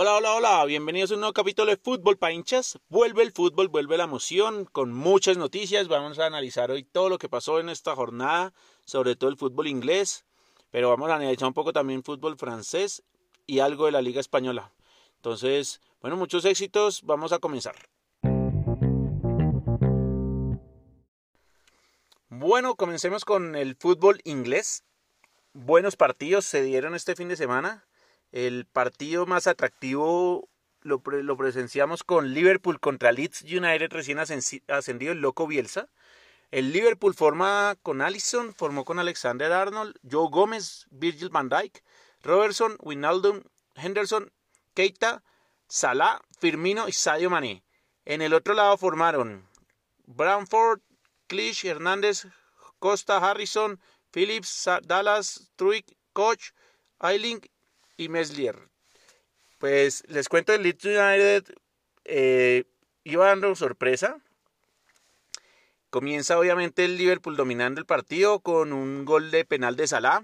Hola, hola, hola, bienvenidos a un nuevo capítulo de Fútbol para hinchas. Vuelve el fútbol, vuelve la emoción con muchas noticias. Vamos a analizar hoy todo lo que pasó en esta jornada, sobre todo el fútbol inglés, pero vamos a analizar un poco también fútbol francés y algo de la Liga Española. Entonces, bueno, muchos éxitos, vamos a comenzar. Bueno, comencemos con el fútbol inglés. Buenos partidos se dieron este fin de semana. El partido más atractivo lo, presenciamos con Liverpool contra Leeds United recién ascendido, el loco Bielsa. El Liverpool forma con Allison, formó con Alexander Arnold, Joe Gómez, Virgil van Dijk, Robertson, Winaldum, Henderson, Keita, Salah, Firmino y Sadio Mané. En el otro lado formaron Bramford, Clich, Hernández, Costa, Harrison, Phillips, Dallas, Truick, Koch, Eiling y Meslier. Pues les cuento, el Leeds United eh, iba dando sorpresa. Comienza obviamente el Liverpool dominando el partido con un gol de penal de Salah.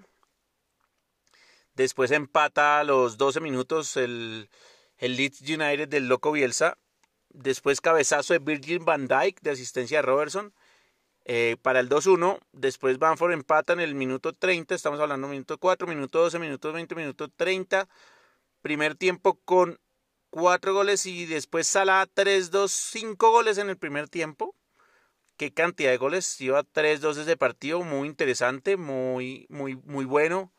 Después empata a los 12 minutos el, el Leeds United del Loco Bielsa. Después cabezazo de Virgil van Dijk de asistencia de Robertson. Eh, para el 2-1, después Banford empata en el minuto 30, estamos hablando minuto 4, minuto 12, minuto 20, minuto 30. Primer tiempo con 4 goles y después Salah 3-2, 5 goles en el primer tiempo. Qué cantidad de goles, lleva 3-2 ese partido, muy interesante, muy, muy, muy bueno.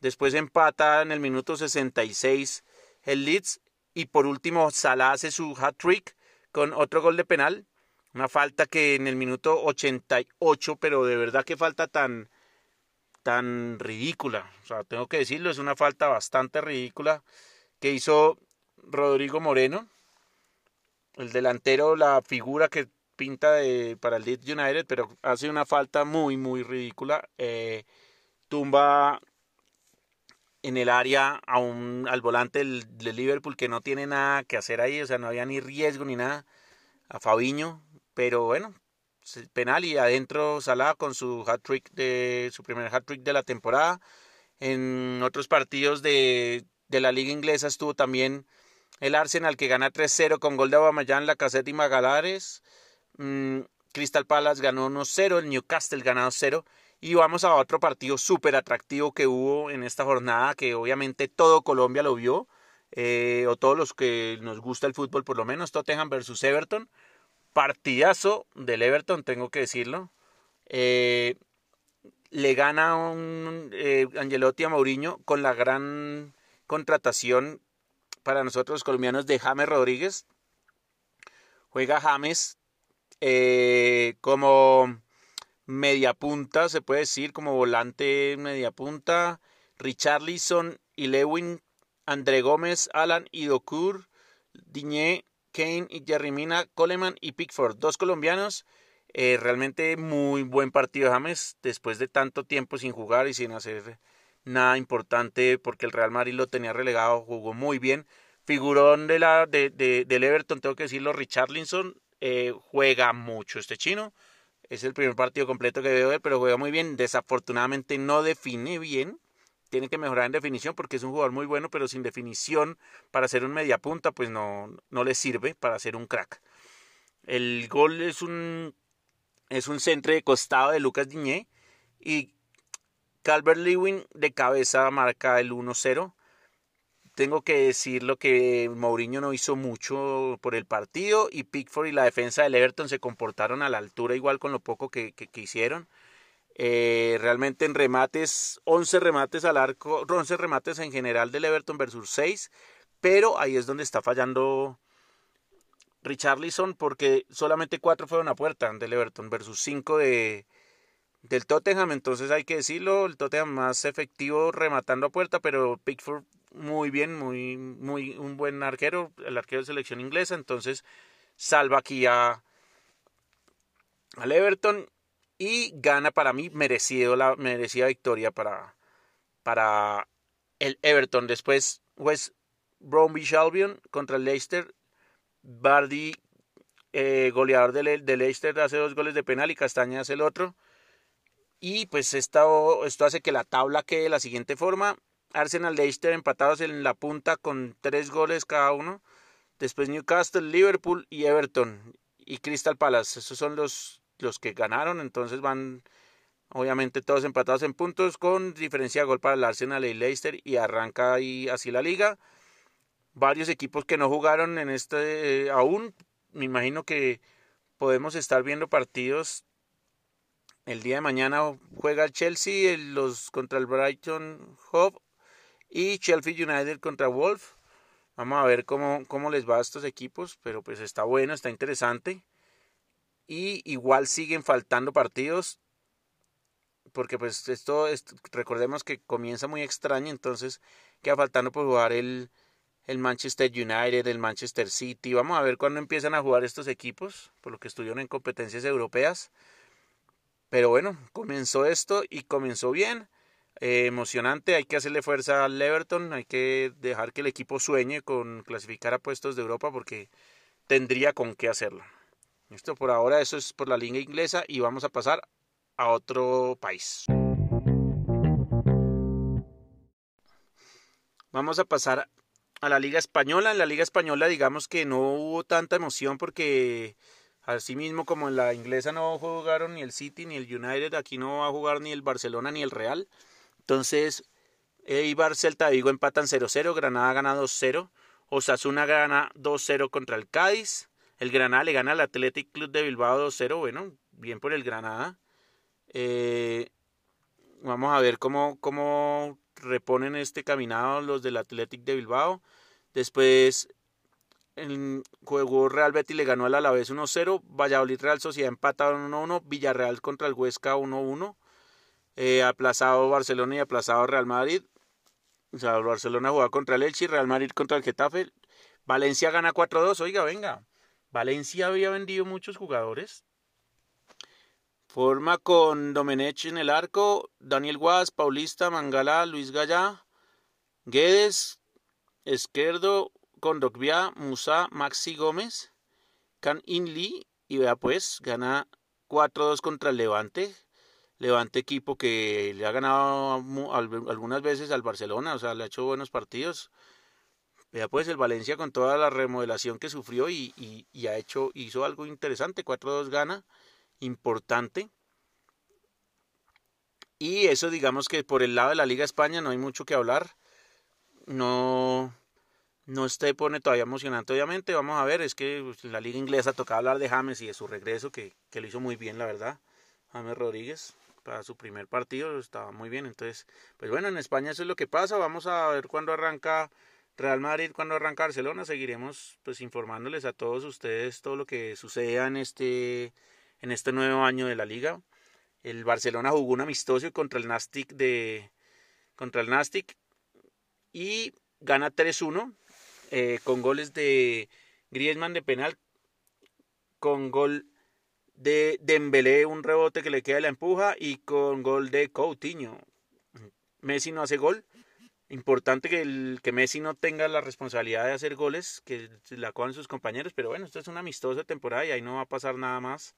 Después empata en el minuto 66 el Leeds y por último Salah hace su hat-trick con otro gol de penal una falta que en el minuto 88, pero de verdad que falta tan, tan ridícula. O sea, tengo que decirlo, es una falta bastante ridícula que hizo Rodrigo Moreno, el delantero, la figura que pinta de, para el Leeds United, pero hace una falta muy, muy ridícula. Eh, tumba en el área a un, al volante del, del, Liverpool que no tiene nada que hacer ahí, o sea, no había ni riesgo ni nada. A Fabiño, pero bueno, penal y adentro Salah con su hat trick de su primer hat trick de la temporada. En otros partidos de, de la liga inglesa estuvo también el Arsenal que gana 3-0 con gol de Aubameyang, Lacazette y Magalares. Mm, Crystal Palace ganó 1-0, el Newcastle ganó 0 y vamos a otro partido súper atractivo que hubo en esta jornada que obviamente todo Colombia lo vio eh, o todos los que nos gusta el fútbol por lo menos Tottenham versus Everton partidazo del Everton, tengo que decirlo. Eh, le gana un eh, Angelotti a Mourinho con la gran contratación para nosotros los colombianos de James Rodríguez. Juega James eh, como media punta, se puede decir, como volante media punta. Richarlison y Lewin, André Gómez, Alan y Docur, Diñé Kane y Jerry Mina, Coleman y Pickford, dos colombianos. Eh, realmente muy buen partido James después de tanto tiempo sin jugar y sin hacer nada importante porque el Real Madrid lo tenía relegado, jugó muy bien. Figurón de la, de, del Everton, tengo que decirlo, Richarlison eh, juega mucho este chino. Es el primer partido completo que veo pero juega muy bien. Desafortunadamente no define bien tiene que mejorar en definición porque es un jugador muy bueno, pero sin definición para ser un mediapunta, pues no, no le sirve para ser un crack. El gol es un, es un centro de costado de Lucas Diñé y Calvert Lewin de cabeza marca el 1-0. Tengo que decir lo que Mourinho no hizo mucho por el partido y Pickford y la defensa del Everton se comportaron a la altura igual con lo poco que, que hicieron. Eh, realmente en remates, 11 remates al arco, 11 remates en general del Everton versus 6, pero ahí es donde está fallando Richarlison porque solamente 4 fueron a puerta del Everton versus 5 de, del Tottenham, entonces hay que decirlo, el Tottenham más efectivo rematando a puerta, pero Pickford muy bien, muy, muy un buen arquero, el arquero de selección inglesa, entonces salva aquí a al Everton y gana para mí merecido la merecida victoria para, para el Everton. Después West Bromwich Albion contra el Leicester. Bardi, eh, goleador de, Leicester, hace dos goles de penal y Castaña hace el otro. Y pues esto, esto hace que la tabla quede de la siguiente forma. Arsenal Leicester empatados en la punta con tres goles cada uno. Después Newcastle, Liverpool y Everton y Crystal Palace. Esos son los, los que ganaron. Entonces van obviamente todos empatados en puntos con diferencia de gol para el Arsenal y Leicester y arranca ahí así la liga. Varios equipos que no jugaron en este eh, aún. Me imagino que podemos estar viendo partidos el día de mañana juega el Chelsea los contra el Brighton Hove y Chelsea United contra Wolf. Vamos a ver cómo, cómo les va a estos equipos, pero pues está bueno, está interesante. Y igual siguen faltando partidos, porque pues esto, recordemos que comienza muy extraño, entonces queda faltando por jugar el, el Manchester United, el Manchester City. Vamos a ver cuándo empiezan a jugar estos equipos, por lo que estuvieron en competencias europeas. Pero bueno, comenzó esto y comenzó bien. Eh, emocionante, hay que hacerle fuerza al Everton, hay que dejar que el equipo sueñe con clasificar a puestos de Europa porque tendría con qué hacerlo. Esto por ahora, eso es por la liga inglesa y vamos a pasar a otro país. Vamos a pasar a la liga española. En la liga española digamos que no hubo tanta emoción porque Asimismo, como en la inglesa no jugaron ni el City ni el United, aquí no va a jugar ni el Barcelona ni el Real. Entonces, Eibar, Celta de Vigo empatan 0-0, Granada gana 2-0, Osasuna gana 2-0 contra el Cádiz, el Granada le gana al Athletic Club de Bilbao 2-0, bueno, bien por el Granada. Eh, vamos a ver cómo, cómo reponen este caminado los del Athletic de Bilbao. Después el juego Real Betis le ganó al Alavés 1-0, Valladolid Real Sociedad empataron 1-1, Villarreal contra el Huesca 1-1, eh, aplazado Barcelona y aplazado Real Madrid. O sea, Barcelona juega contra el Elche, Real Madrid contra el Getafe. Valencia gana 4-2. Oiga, venga. Valencia había vendido muchos jugadores. Forma con Domenech en el arco, Daniel Guas, Paulista, Mangala, Luis Gallá, Guedes, Esquerdo, Condogbia, Musa, Maxi Gómez, Can Inli y vea pues, gana 4-2 contra el Levante. Levante equipo que le ha ganado algunas veces al Barcelona, o sea, le ha hecho buenos partidos. Vea pues el Valencia con toda la remodelación que sufrió y, y ha hecho, hizo algo interesante, 4-2 gana, importante. Y eso digamos que por el lado de la Liga España no hay mucho que hablar. No, no esté pone todavía emocionante, obviamente. Vamos a ver, es que pues, la liga inglesa tocaba hablar de James y de su regreso, que, que lo hizo muy bien, la verdad. James Rodríguez, para su primer partido, estaba muy bien. Entonces, pues bueno, en España eso es lo que pasa. Vamos a ver cuándo arranca Real Madrid, cuándo arranca Barcelona. Seguiremos pues informándoles a todos ustedes todo lo que suceda en este, en este nuevo año de la liga. El Barcelona jugó un amistoso contra el Nastic de contra el Nastic y gana 3-1 eh, con goles de Griezmann de penal, con gol de Dembélé, un rebote que le queda la empuja y con gol de Coutinho. Messi no hace gol. Importante que, el, que Messi no tenga la responsabilidad de hacer goles, que la cojan sus compañeros, pero bueno, esto es una amistosa temporada y ahí no va a pasar nada más.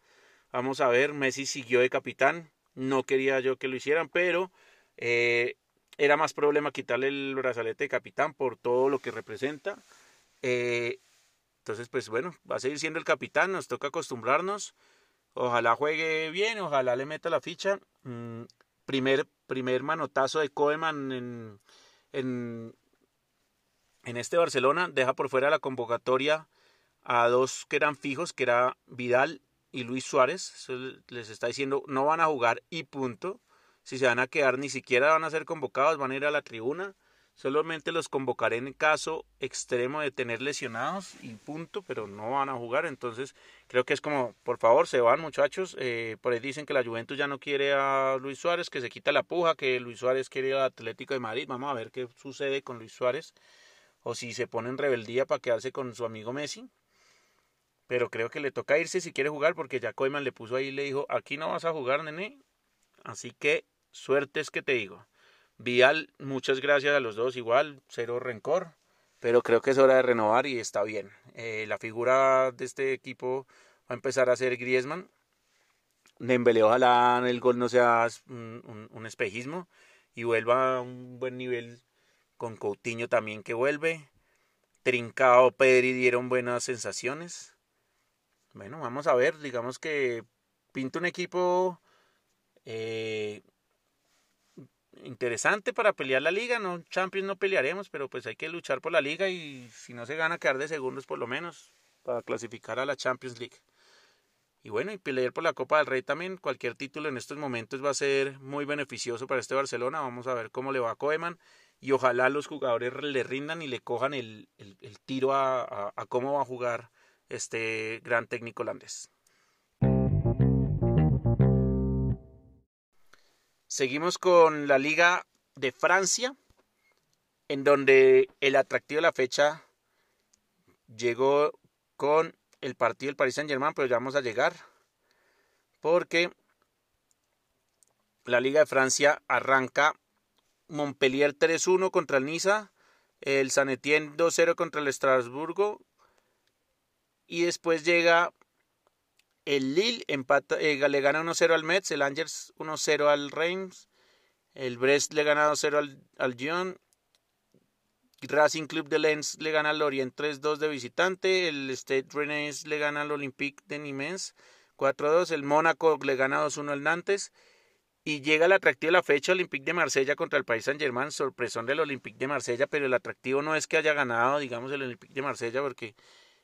Vamos a ver, Messi siguió de capitán, no quería yo que lo hicieran, pero eh, era más problema quitarle el brazalete de capitán por todo lo que representa. Eh, entonces, pues bueno, va a seguir siendo el capitán, nos toca acostumbrarnos. Ojalá juegue bien, ojalá le meta la ficha. Mm, primer, primer manotazo de Koeman en, en, en este Barcelona. Deja por fuera la convocatoria a dos que eran fijos, que era Vidal y Luis Suárez. les está diciendo, no van a jugar y punto si se van a quedar, ni siquiera van a ser convocados, van a ir a la tribuna. Solamente los convocaré en caso extremo de tener lesionados y punto, pero no van a jugar. Entonces, creo que es como, por favor, se van muchachos. Eh, por ahí dicen que la Juventus ya no quiere a Luis Suárez, que se quita la puja, que Luis Suárez quiere al Atlético de Madrid. Vamos a ver qué sucede con Luis Suárez. O si se pone en rebeldía para quedarse con su amigo Messi. Pero creo que le toca irse si quiere jugar, porque ya Koeman le puso ahí y le dijo, aquí no vas a jugar, nene. Así que Suerte es que te digo. Vial, muchas gracias a los dos, igual, cero rencor, pero creo que es hora de renovar y está bien. Eh, la figura de este equipo va a empezar a ser Griezmann. Dembélé, ojalá el gol no sea un, un, espejismo y vuelva a un buen nivel con Coutinho también que vuelve. Trincao, Pedri dieron buenas sensaciones. Bueno, vamos a ver, digamos que pinta un equipo eh, interesante para pelear la liga. No, Champions no pelearemos, pero pues hay que luchar por la liga y si no se gana, quedar de segundos por lo menos para clasificar a la Champions League. Y bueno, y pelear por la Copa del Rey también. Cualquier título en estos momentos va a ser muy beneficioso para este Barcelona. Vamos a ver cómo le va a Koeman. Y ojalá los jugadores le rindan y le cojan el, tiro a cómo va a jugar este gran técnico holandés. Seguimos con la Liga de Francia, en donde el atractivo de la fecha llegó con el partido del Paris Saint Germain, pero ya vamos a llegar, porque la Liga de Francia arranca Montpellier 3-1 contra el Niza, el San Etienne 2-0 contra el Estrasburgo, y después llega el Lille empata, eh, le gana 1-0 al Metz, el Angers 1-0 al Reims, el Brest le gana 2-0 al, al Lyon, Racing Club de Lens le gana al Orient 3-2 de visitante, el Stade Rennais le gana al Olympique de Nimes 4-2, el Mónaco le gana 2-1 al Nantes y llega el atractivo de la fecha Olympique de Marsella contra el País Saint-Germain, sorpresón del Olympique de Marsella, pero el atractivo no es que haya ganado, digamos, el Olympique de Marsella porque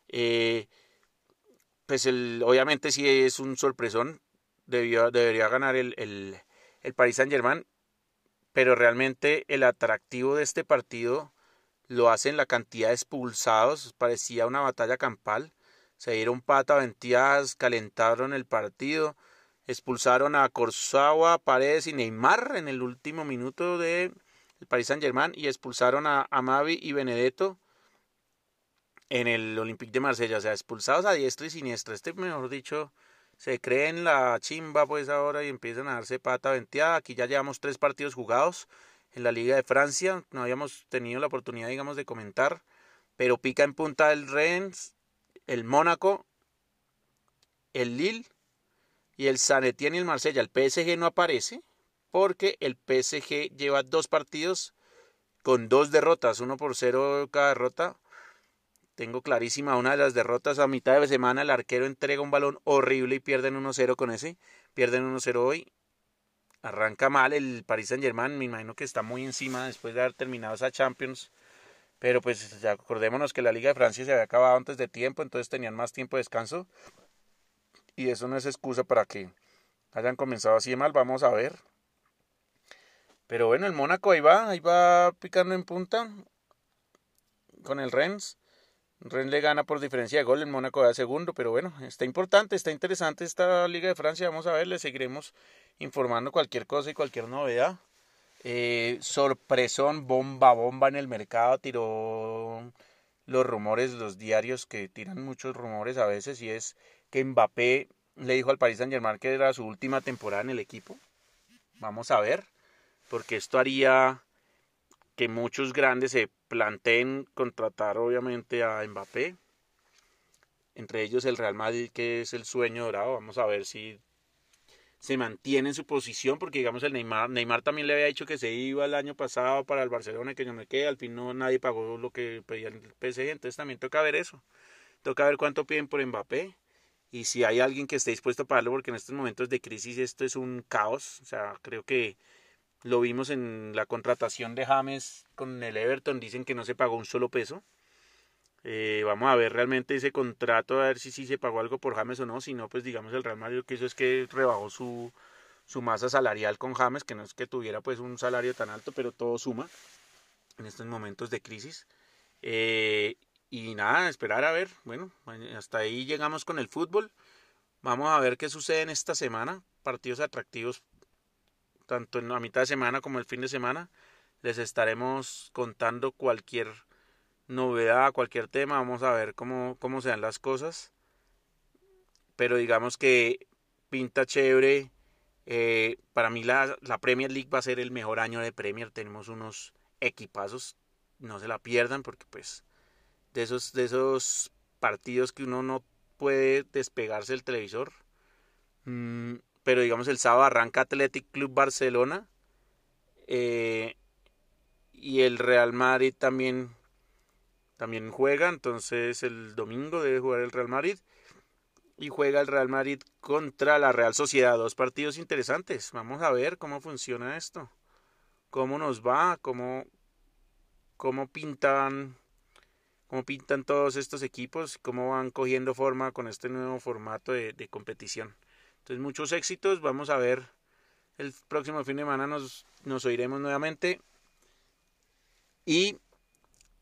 eh, pues el, obviamente si es un sorpresón, debió, debería ganar el, el, el Paris Saint Germain, pero realmente el atractivo de este partido lo hacen la cantidad de expulsados, parecía una batalla campal, se dieron pata ventías, calentaron el partido, expulsaron a Corsawa, Paredes y Neymar en el último minuto de el Paris Saint Germain y expulsaron a Amavi y Benedetto en el Olympique de Marsella, o sea, expulsados a diestra y siniestra. Este, mejor dicho, se cree en la chimba pues ahora y empiezan a darse pata venteada. Aquí ya llevamos tres partidos jugados en la Liga de Francia, no habíamos tenido la oportunidad, digamos, de comentar, pero pica en punta el Rennes, el Mónaco, el Lille y el San Etienne y el Marsella. El PSG no aparece porque el PSG lleva dos partidos con dos derrotas, uno por cero cada derrota tengo clarísima una de las derrotas a mitad de semana. El arquero entrega un balón horrible y pierden 1-0 con ese. Pierden 1-0 hoy. Arranca mal el Paris Saint Germain. Me imagino que está muy encima después de haber terminado esa Champions. Pero pues acordémonos que la Liga de Francia se había acabado antes de tiempo. Entonces tenían más tiempo de descanso. Y eso no es excusa para que hayan comenzado así de mal. Vamos a ver. Pero bueno, el Mónaco ahí va. Ahí va picando en punta. Con el Rennes. Ren le gana por diferencia de gol, el Mónaco da segundo, pero bueno, está importante, está interesante esta Liga de Francia, vamos a ver, le seguiremos informando cualquier cosa y cualquier novedad. Eh, sorpresón, bomba, bomba en el mercado, tiró los rumores, los diarios que tiran muchos rumores a veces, y es que Mbappé le dijo al Paris Saint Germain que era su última temporada en el equipo. Vamos a ver, porque esto haría que muchos grandes se planteen contratar obviamente a Mbappé. Entre ellos el Real Madrid, que es el sueño dorado. Vamos a ver si se mantiene en su posición, porque digamos el Neymar, Neymar también le había dicho que se iba el año pasado para el Barcelona, que yo me quedé, al fin no nadie pagó lo que pedía el PSG, entonces también toca ver eso. Toca ver cuánto piden por Mbappé y si hay alguien que esté dispuesto a pagarlo, porque en estos momentos de crisis esto es un caos, o sea, creo que lo vimos en la contratación de James con el Everton, dicen que no se pagó un solo peso. Eh, vamos a ver realmente ese contrato, a ver si sí se pagó algo por James o no. Si no, pues digamos el Real Madrid lo que hizo es que rebajó su, su masa salarial con James, que no es que tuviera pues un salario tan alto, pero todo suma en estos momentos de crisis. Eh, y nada, esperar a ver. Bueno, hasta ahí llegamos con el fútbol. Vamos a ver qué sucede en esta semana. Partidos atractivos tanto en la mitad de semana como el fin de semana. Les estaremos contando cualquier novedad, cualquier tema. Vamos a ver cómo, cómo se dan las cosas. Pero digamos que pinta chévere. Eh, para mí la, la Premier League va a ser el mejor año de Premier. Tenemos unos equipazos. No se la pierdan porque pues de esos, de esos partidos que uno no puede despegarse del televisor. Mm, pero digamos el sábado arranca Athletic Club Barcelona. Eh, y el Real Madrid también también juega, entonces el domingo debe jugar el Real Madrid y juega el Real Madrid contra la Real Sociedad, dos partidos interesantes. Vamos a ver cómo funciona esto, cómo nos va, cómo cómo pintan cómo pintan todos estos equipos, cómo van cogiendo forma con este nuevo formato de, de competición. Entonces muchos éxitos, vamos a ver. El próximo fin de semana nos, nos oiremos nuevamente. Y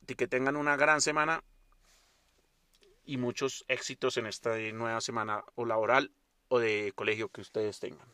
que tengan una gran semana y muchos éxitos en esta nueva semana o laboral o de colegio que ustedes tengan.